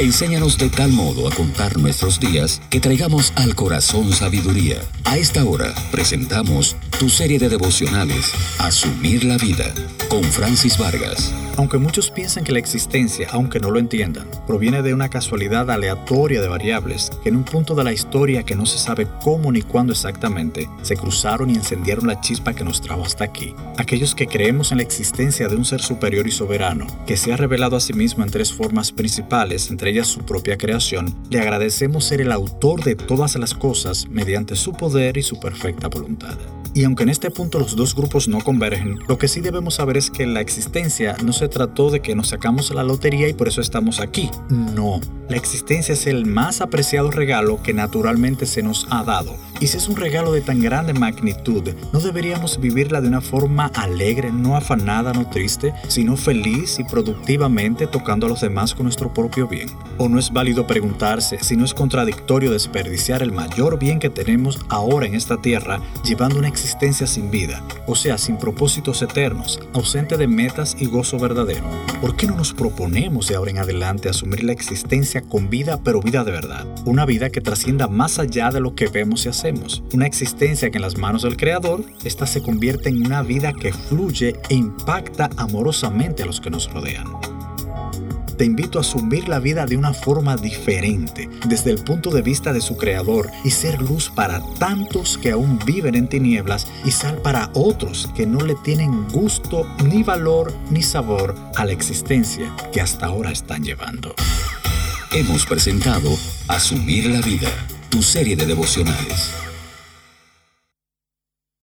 Enséñanos de tal modo a contar nuestros días que traigamos al corazón sabiduría. A esta hora presentamos tu serie de devocionales, Asumir la Vida, con Francis Vargas. Aunque muchos piensan que la existencia, aunque no lo entiendan, proviene de una casualidad aleatoria de variables que en un punto de la historia que no se sabe cómo ni cuándo exactamente, se cruzaron y encendieron la chispa que nos trajo hasta aquí. Aquellos que creemos en la existencia de un ser superior y soberano, que se ha revelado a sí mismo en tres formas principales, entre ellas su propia creación, le agradecemos ser el autor de todas las cosas mediante su poder y su perfecta voluntad. Y aunque en este punto los dos grupos no convergen, lo que sí debemos saber es que la existencia no se trató de que nos sacamos la lotería y por eso estamos aquí. No, la existencia es el más apreciado regalo que naturalmente se nos ha dado. Y si es un regalo de tan grande magnitud, ¿no deberíamos vivirla de una forma alegre, no afanada, no triste, sino feliz y productivamente tocando a los demás con nuestro propio bien? ¿O no es válido preguntarse si no es contradictorio desperdiciar el mayor bien que tenemos ahora en esta tierra llevando una existencia sin vida, o sea, sin propósitos eternos, ausente de metas y gozo verdadero? ¿Por qué no nos proponemos de ahora en adelante asumir la existencia con vida, pero vida de verdad? Una vida que trascienda más allá de lo que vemos y hacemos una existencia que en las manos del Creador, esta se convierte en una vida que fluye e impacta amorosamente a los que nos rodean. Te invito a asumir la vida de una forma diferente, desde el punto de vista de su Creador, y ser luz para tantos que aún viven en tinieblas y sal para otros que no le tienen gusto, ni valor, ni sabor a la existencia que hasta ahora están llevando. Hemos presentado Asumir la Vida tu serie de devocionales.